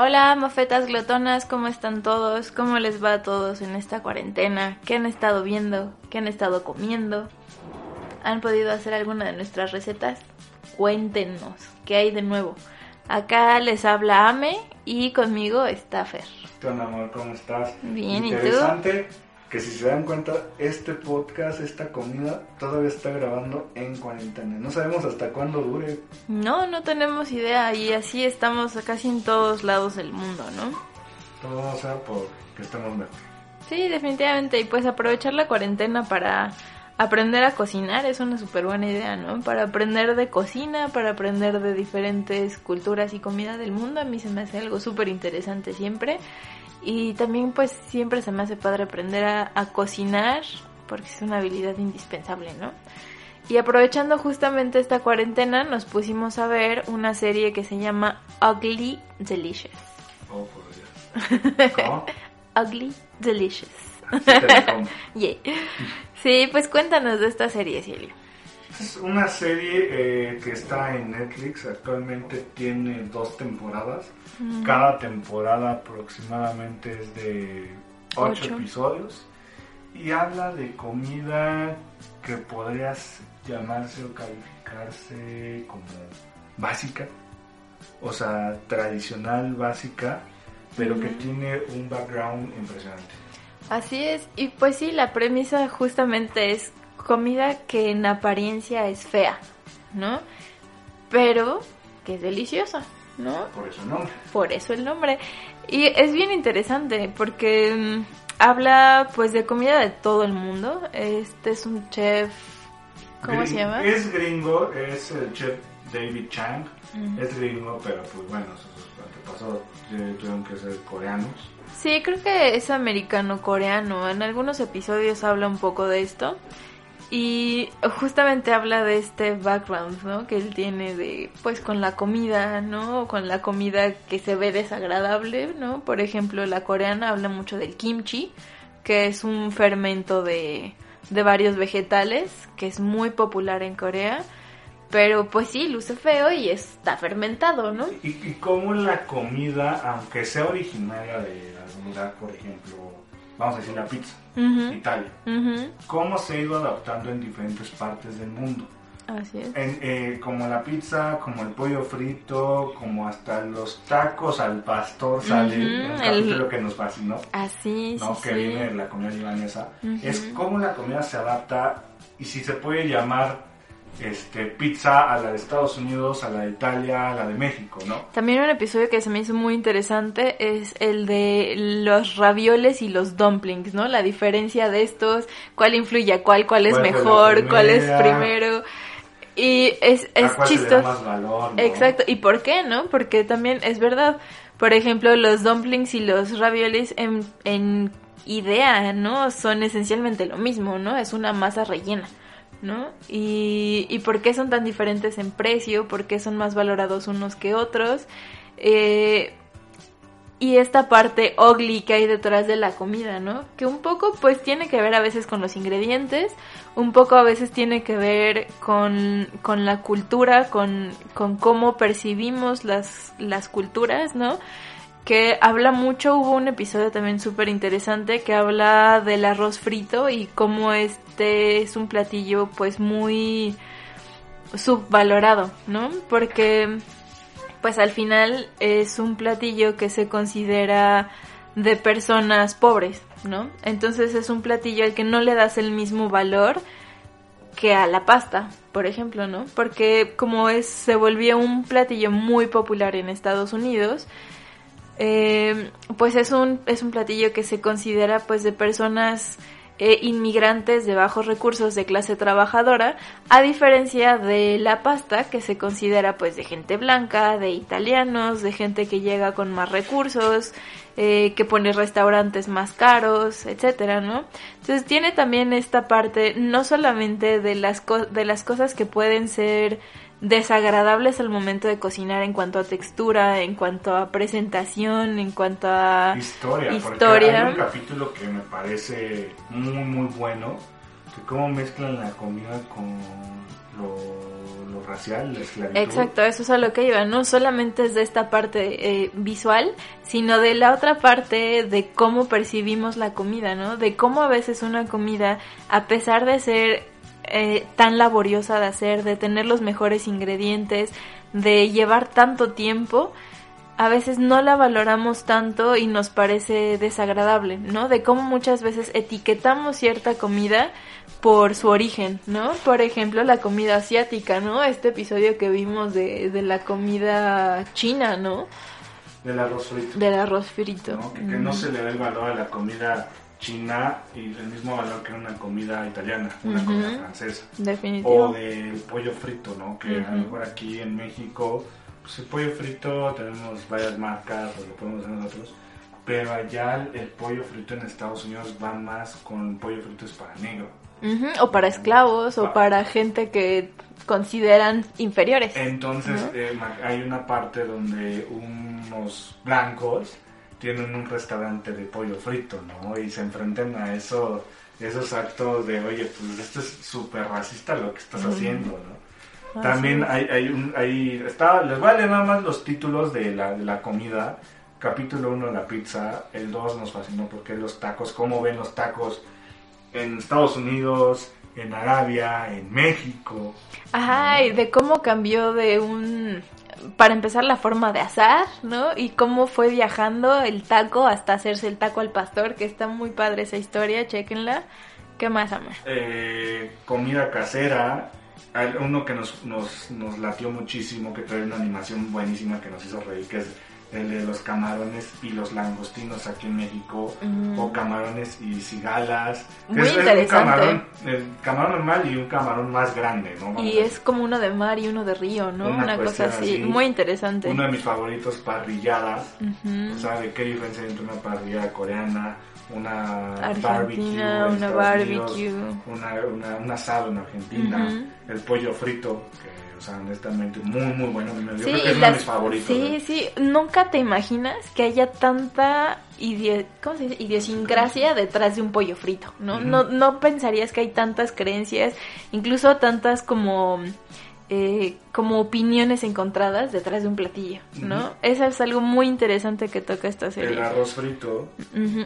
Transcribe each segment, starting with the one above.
Hola, mofetas glotonas, ¿cómo están todos? ¿Cómo les va a todos en esta cuarentena? ¿Qué han estado viendo? ¿Qué han estado comiendo? ¿Han podido hacer alguna de nuestras recetas? Cuéntenos, ¿qué hay de nuevo? Acá les habla Ame y conmigo está Fer. ¿Qué onda, amor? ¿Cómo estás? Bien, ¿y tú? Interesante que si se dan cuenta, este podcast, esta comida, todavía está grabando en cuarentena. No sabemos hasta cuándo dure. No, no tenemos idea y así estamos casi en todos lados del mundo, ¿no? Todo sea por que estemos mejor. Sí, definitivamente. Y pues aprovechar la cuarentena para aprender a cocinar es una súper buena idea, ¿no? Para aprender de cocina, para aprender de diferentes culturas y comida del mundo. A mí se me hace algo súper interesante siempre. Y también pues siempre se me hace padre aprender a, a cocinar porque es una habilidad indispensable, ¿no? Y aprovechando justamente esta cuarentena nos pusimos a ver una serie que se llama Ugly Delicious. Oh, por Dios. ¿Cómo? Ugly Delicious. Sí. Yeah. Sí, pues cuéntanos de esta serie, Cielio. Es una serie eh, que está en Netflix. Actualmente tiene dos temporadas. Cada temporada aproximadamente es de ocho, Ocho. episodios. Y habla de comida que podrías llamarse o calificarse como básica. O sea, tradicional, básica, pero que tiene un background impresionante. Así es, y pues sí, la premisa justamente es comida que en apariencia es fea, ¿no? Pero que es deliciosa, ¿no? Por eso el nombre. Por eso el nombre. Y es bien interesante porque mm, habla pues de comida de todo el mundo. Este es un chef, ¿cómo se llama? Es gringo, es el chef David Chang. Es gringo, pero pues bueno, sus antepasados eh, tuvieron que ser coreanos. Sí, creo que es americano-coreano. En algunos episodios habla un poco de esto. Y justamente habla de este background, ¿no? Que él tiene de, pues, con la comida, ¿no? Con la comida que se ve desagradable, ¿no? Por ejemplo, la coreana habla mucho del kimchi, que es un fermento de, de varios vegetales, que es muy popular en Corea. Pero, pues sí, luce feo y está fermentado, ¿no? Y, y cómo la comida, aunque sea originaria de algún lugar, por ejemplo, vamos a decir la pizza, Italia, cómo se ha ido adaptando en diferentes partes del mundo. Así es. En, eh, como la pizza, como el pollo frito, como hasta los tacos al pastor sale, un el- capítulo que nos fascinó. Así, ¿no? sí, que sí. viene de la comida libanesa, es cómo la comida se adapta y si se puede llamar este, pizza a la de Estados Unidos, a la de Italia, a la de México, ¿no? También un episodio que se me hizo muy interesante es el de los ravioles y los dumplings, ¿no? La diferencia de estos, cuál influye a cuál, cuál es ¿Cuál fue la mejor, cuál es primero. Y es, es ¿A cuál se le da chistoso. más valor, ¿no? Exacto, ¿y por qué, no? Porque también es verdad. Por ejemplo, los dumplings y los raviolis en, en idea, ¿no? Son esencialmente lo mismo, ¿no? Es una masa rellena, ¿no? Y, y por qué son tan diferentes en precio, por qué son más valorados unos que otros. Eh, y esta parte ugly que hay detrás de la comida, ¿no? Que un poco pues tiene que ver a veces con los ingredientes, un poco a veces tiene que ver con, con la cultura, con, con cómo percibimos las, las culturas, ¿no? Que habla mucho, hubo un episodio también súper interesante que habla del arroz frito y cómo este es un platillo pues muy subvalorado, ¿no? Porque pues al final es un platillo que se considera de personas pobres, ¿no? Entonces es un platillo al que no le das el mismo valor que a la pasta, por ejemplo, ¿no? Porque como es, se volvió un platillo muy popular en Estados Unidos, eh, pues es un, es un platillo que se considera pues de personas eh, inmigrantes de bajos recursos de clase trabajadora, a diferencia de la pasta que se considera pues de gente blanca, de italianos, de gente que llega con más recursos, eh, que pone restaurantes más caros, etcétera, ¿no? Entonces tiene también esta parte no solamente de las de las cosas que pueden ser desagradables al momento de cocinar en cuanto a textura, en cuanto a presentación, en cuanto a historia. historia. hay un capítulo que me parece muy muy bueno, que cómo mezclan la comida con lo, lo racial, la esclavitud. Exacto, eso es a lo que iba, no solamente es de esta parte eh, visual, sino de la otra parte de cómo percibimos la comida, ¿no? De cómo a veces una comida, a pesar de ser eh, tan laboriosa de hacer, de tener los mejores ingredientes, de llevar tanto tiempo, a veces no la valoramos tanto y nos parece desagradable, ¿no? De cómo muchas veces etiquetamos cierta comida por su origen, ¿no? Por ejemplo, la comida asiática, ¿no? Este episodio que vimos de, de la comida china, ¿no? Del arroz frito. Del arroz frito. Que, no se le da el valor a la comida china y el mismo valor que una comida italiana, una comida francesa. Definitivo. O del pollo frito, ¿no? Que a lo mejor aquí en México, pues el pollo frito tenemos varias marcas, o lo podemos hacer nosotros, pero allá el pollo frito en Estados Unidos va más con pollo frito es para negro. O para esclavos, o para gente que consideran inferiores. Entonces eh, hay una parte donde unos blancos tienen un restaurante de pollo frito, ¿no? Y se enfrentan a eso, esos actos de, oye, pues esto es súper racista lo que estás haciendo, ¿no? También hay, hay un, hay, está, les voy a leer nada más los títulos de la, de la comida. Capítulo 1, la pizza. El 2 nos fascinó porque los tacos, cómo ven los tacos en Estados Unidos, en Arabia, en México. Ajá, y de cómo cambió de un para empezar la forma de asar, ¿no? Y cómo fue viajando el taco hasta hacerse el taco al pastor, que está muy padre esa historia, chequenla. ¿Qué más, Amar? Eh, comida casera, uno que nos, nos, nos latió muchísimo, que trae una animación buenísima que nos hizo reír, que es el de los camarones y los langostinos aquí en México, o camarones y cigalas. Muy interesante. un camarón, el camarón normal y un camarón más grande, ¿no? y es como uno de mar y uno de río, ¿no? Una, cosa así, muy interesante. Uno de mis favoritos, parrilladas. ¿Sabe qué diferencia entre una parrillada coreana, una barbecue, una barbecue, una, una, un asado en Argentina, el pollo frito, que o sea, honestamente, muy, muy bueno. Yo creo que es uno de mis favoritos. Sí, ¿eh? sí. Nunca te imaginas que haya tanta ¿cómo se dice? idiosincrasia detrás de un pollo frito, ¿no? no, no pensarías que hay tantas creencias, incluso tantas como eh, como opiniones encontradas detrás de un platillo, ¿no? Eso es algo muy interesante que toca esta serie. El arroz frito.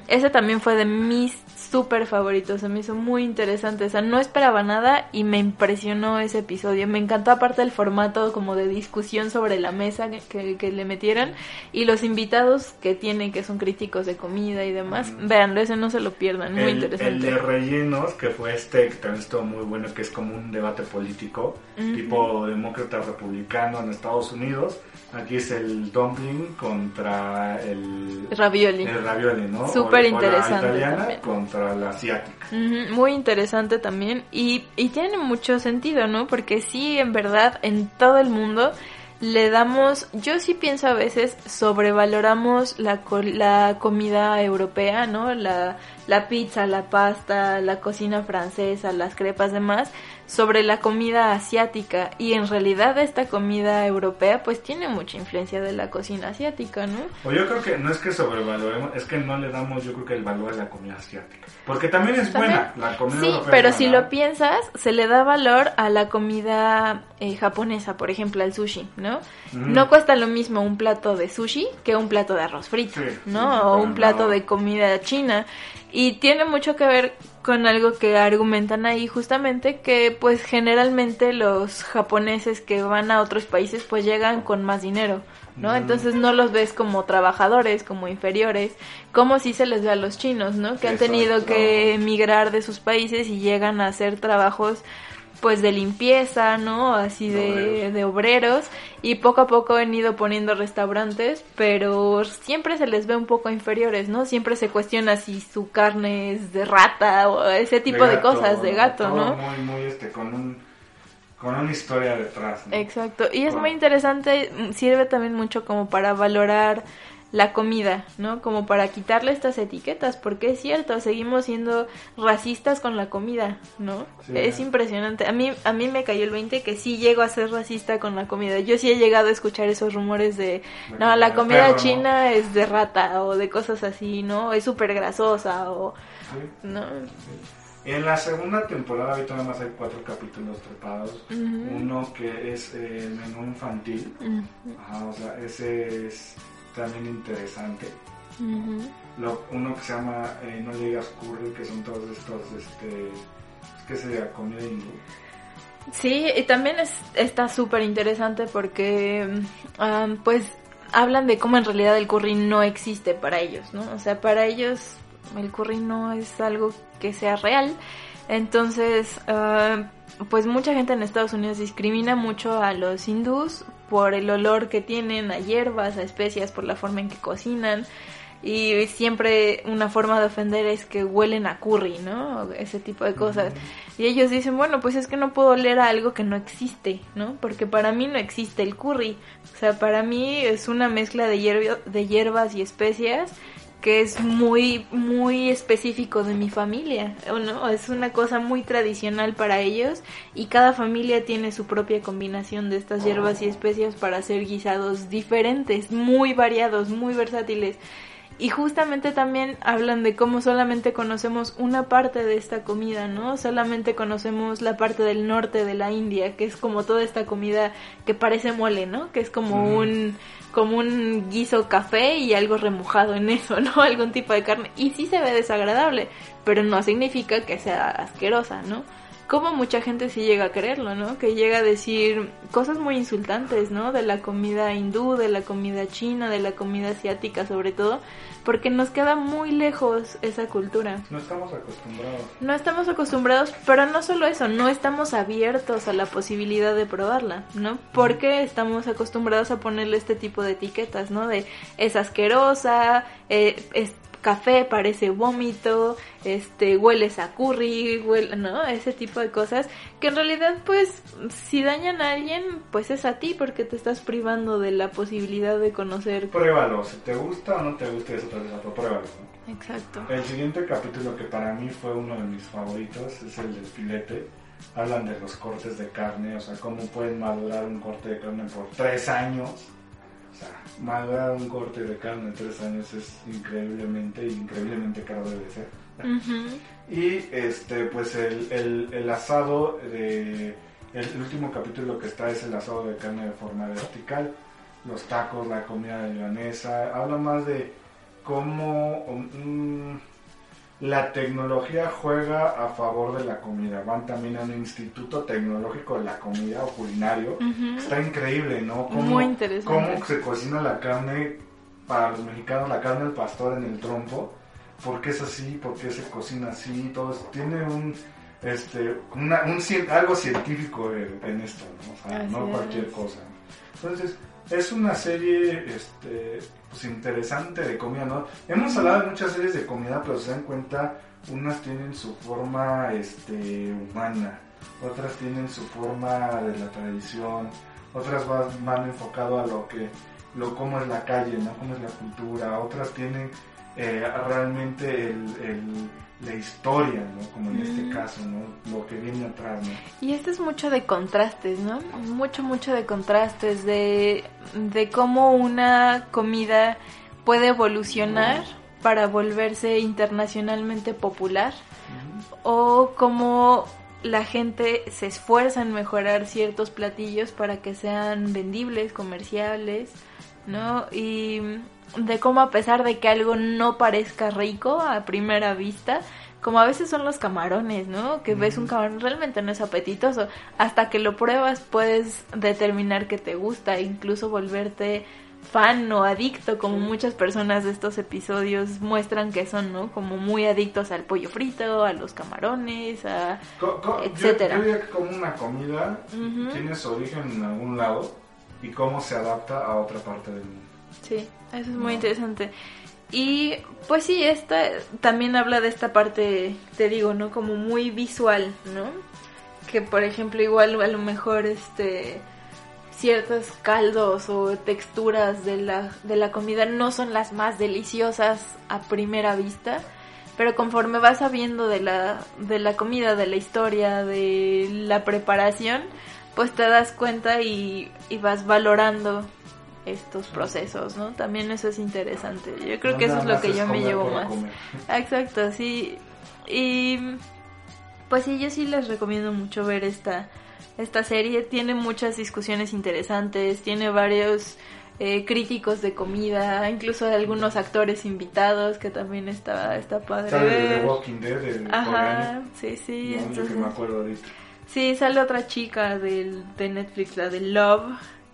Ese también fue de mis súper favoritos, se me hizo muy interesante, o sea, no esperaba nada y me impresionó ese episodio, me encantó aparte el formato como de discusión sobre la mesa que, que, le metieron y los invitados que tienen, que son críticos de comida y demás, véanlo, ese no se lo pierdan, muy interesante. El de rellenos, que fue este, que también estuvo muy bueno, que es como un debate político, tipo demócrata republicano en Estados Unidos. Aquí es el dumpling contra el ravioli. El ravioli, ¿no? Súper interesante. la italiana contra la asiática. muy interesante también. Y, y tiene mucho sentido, ¿no? Porque sí, en verdad, en todo el mundo le damos, yo sí pienso a veces, sobrevaloramos la, la comida europea, ¿no? La, la pizza, la pasta, la cocina francesa, las crepas, demás, sobre la comida asiática y en realidad esta comida europea pues tiene mucha influencia de la cocina asiática, ¿no? O yo creo que no es que sobrevaloremos, es que no le damos yo creo que el valor a la comida asiática, porque también es buena la comida sí, pero si lo piensas, se le da valor a la comida eh, japonesa, por ejemplo, al sushi, ¿no? Mm. No cuesta lo mismo un plato de sushi que un plato de arroz frito, ¿no? o un plato de comida china Y tiene mucho que ver con algo que argumentan ahí justamente que pues generalmente los japoneses que van a otros países pues llegan con más dinero, ¿no? Entonces no los ves como trabajadores, como inferiores, como si se les ve a los chinos, ¿no? Que han tenido que emigrar de sus países y llegan a hacer trabajos pues de limpieza, ¿no? Así de, de, obreros. Y poco a poco han ido poniendo restaurantes, pero siempre se les ve un poco inferiores, ¿no? Siempre se cuestiona si su carne es de rata o ese tipo de, cosas, de gato, ¿no? Muy, muy, este, con un con una historia detrás. ¿no? Exacto, y es muy interesante, sirve también mucho como para valorar la comida, ¿no? Como para quitarle estas etiquetas, porque es cierto, seguimos siendo racistas con la comida, ¿no? Sí. Es impresionante. A mí a mí me cayó el 20 que sí llego a ser racista con la comida. Yo sí he llegado a escuchar esos rumores de, no, la comida perro, china es de rata o de cosas así, ¿no? Es súper grasosa o Sí. no. En la segunda temporada, ahorita nada más hay cuatro capítulos trepados. Uno que es eh, el menú infantil. Ajá, o sea, ese es también interesante. Lo- uno que se llama eh, No le digas curry, que son todos estos, este, ¿qué sería? Comida hindú. Sí, y también es, está súper interesante porque, um, pues, hablan de cómo en realidad el curry no existe para ellos, ¿no? O sea, para ellos el curry no es algo que sea real. Entonces, ah, pues mucha gente en Estados Unidos discrimina mucho a los hindús por el olor que tienen a hierbas, a especias, por la forma en que cocinan. Y siempre una forma de ofender es que huelen a curry, ¿no? Ese tipo de cosas. Y ellos dicen, bueno, pues es que no puedo oler a algo que no existe, ¿no? Porque para mí no existe el curry. O sea, para mí es una mezcla de, hierb- de hierbas y especias que es muy, muy específico de mi familia, ¿o ¿no? Es una cosa muy tradicional para ellos y cada familia tiene su propia combinación de estas hierbas y especias para hacer guisados diferentes, muy variados, muy versátiles. Y justamente también hablan de cómo solamente conocemos una parte de esta comida, ¿no? Solamente conocemos la parte del norte de la India, que es como toda esta comida que parece mole, ¿no? Que es como un como un guiso café y algo remojado en eso, ¿no? Algún tipo de carne. Y sí se ve desagradable, pero no significa que sea asquerosa, ¿no? Como mucha gente sí llega a creerlo, ¿no? Que llega a decir cosas muy insultantes, ¿no? De la comida hindú, de la comida china, de la comida asiática sobre todo, porque nos queda muy lejos esa cultura. No estamos acostumbrados. No estamos acostumbrados, pero no solo eso, no estamos abiertos a la posibilidad de probarla, ¿no? Porque estamos acostumbrados a ponerle este tipo de etiquetas, ¿no? De es asquerosa, eh, es café, parece vómito, este, hueles a curry, huele, ¿no? Ese tipo de cosas que en realidad, pues, si dañan a alguien, pues es a ti porque te estás privando de la posibilidad de conocer. Pruébalo, si te gusta o no te gusta eso, otra cosa, pero pruébalo. ¿no? Exacto. El siguiente capítulo que para mí fue uno de mis favoritos es el del filete. Hablan de los cortes de carne, o sea, cómo pueden madurar un corte de carne por tres años. O sea, madurar un corte de carne en tres años es increíblemente, increíblemente caro debe ser. Y este, pues el, el, el asado de. El, último capítulo que está es el asado de carne de forma vertical. Los tacos, la comida libanesa. Habla más de cómo mm, la tecnología juega a favor de la comida. Van también a un instituto tecnológico de la comida o culinario. Ujú. Está increíble, ¿no? Cómo, Muy interesante. Cómo se cocina la carne para los mexicanos, la carne del pastor en el trompo. ¿Por qué es así? ¿Por qué se cocina así? Todo eso. tiene un este una- un algo científico en, esto, ¿no? O sea, Así no es. cualquier cosa. Entonces, es una serie este pues interesante de comida, ¿no? Hemos hablado de muchas series de comida, pero se dan cuenta, unas tienen su forma este humana, otras tienen su forma de la tradición, otras van, van enfocado a lo que lo cómo es la calle, ¿no? Cómo es la cultura, otras tienen eh, realmente el, el- la historia, ¿no? Como en este Mm. caso, ¿no? Lo que viene atrás, ¿no? Y este es mucho de contrastes, ¿no? Mucho, mucho de contrastes, de, de cómo una comida puede evolucionar para volverse internacionalmente popular o cómo la gente se esfuerza en mejorar ciertos platillos para que sean vendibles, comerciables, ¿no? Y de cómo a pesar de que algo no parezca rico a primera vista, como a veces son los camarones, ¿no? Que ves un camarón realmente no es apetitoso. Hasta que lo pruebas puedes determinar que te gusta, incluso volverte fan o adicto, como muchas personas de estos episodios muestran que son, ¿no? Como muy adictos al pollo frito, a los camarones, a etcétera. Yo, diría que como una comida tiene su origen en algún lado y cómo se adapta a otra parte del mundo. Sí, eso es muy interesante. Y pues sí, esta también habla de esta parte, te digo, ¿no? Como muy visual, ¿no? Que por ejemplo igual a lo mejor este ciertos caldos o texturas de la, de la comida no son las más deliciosas a primera vista, pero conforme vas sabiendo de la, de la comida, de la historia, de la preparación, pues te das cuenta y, y vas valorando estos procesos, ¿no? También eso es interesante. Yo creo que eso es lo que yo me llevo más. Exacto, sí. Y pues sí, yo sí les recomiendo mucho ver esta esta serie. Tiene muchas discusiones interesantes, tiene varios eh, críticos de comida, incluso algunos actores invitados que también está, está padre. Sale de Walking Dead, Ajá, sí, sí. entonces, me acuerdo ahorita. Sí, sale otra chica del, de Netflix, la de Love,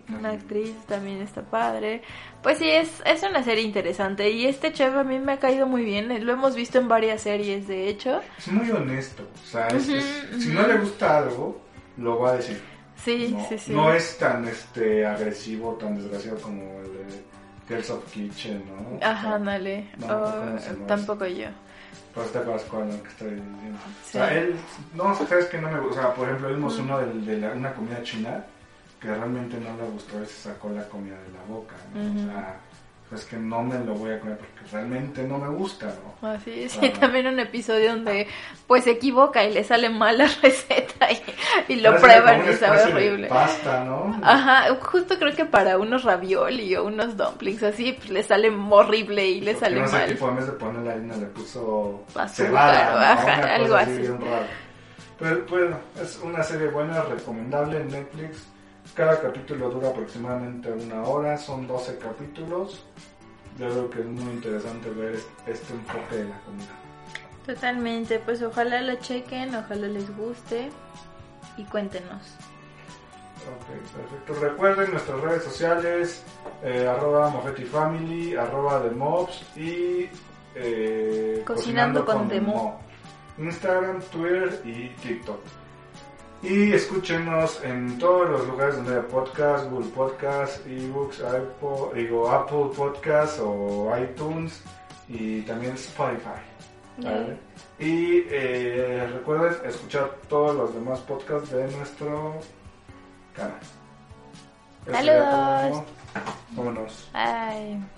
una actriz, también está padre. Pues sí, es, es una serie interesante y este chef a mí me ha caído muy bien, lo hemos visto en varias series, de hecho. Es muy honesto, o sea, si no le gusta algo, lo va a decir. Sí, sí, sí. No es tan este agresivo, tan desgraciado como el de Girls of Kitchen, ¿no? Ajá, dale. Oh, tampoco yo. Pues te acuerdas cuál que estoy diciendo. O sea, él, no, sabes que no me gusta. O sea, por ejemplo, vimos uno de, de una comida china que realmente no le gustó y se sacó la comida de la boca. ¿no? O sea, pues que no me lo voy a comer porque realmente no me gusta, ¿no? Así es, sí, también un episodio donde pues se equivoca y le sale mal la receta y, lo prueban y sabe horrible. Pasta, ¿no? Ajá, justo creo que para unos ravioli o unos dumplings así, pues le sale horrible y le sale no mal. Tipo, en vez de poner la harina le puso azúcar, cebada, ajá, algo así. Pero bueno, es una serie buena, recomendable en Netflix cada capítulo dura aproximadamente una hora, son 12 capítulos. Yo creo que es muy interesante ver este enfoque de la comida. Totalmente, pues ojalá lo chequen, ojalá les guste y cuéntenos. Ok, perfecto. Recuerden nuestras redes sociales, eh, arroba Family, arroba Mobs y eh, Cocinando, con, con Instagram, Twitter y TikTok. Y escúchenos en todos los lugares donde hay podcast, Google Podcast, eBooks, Apple, digo, Apple Podcast o iTunes y también Spotify. Y eh, recuerden escuchar todos los demás podcasts de nuestro canal. Saludos. Vámonos. Bye.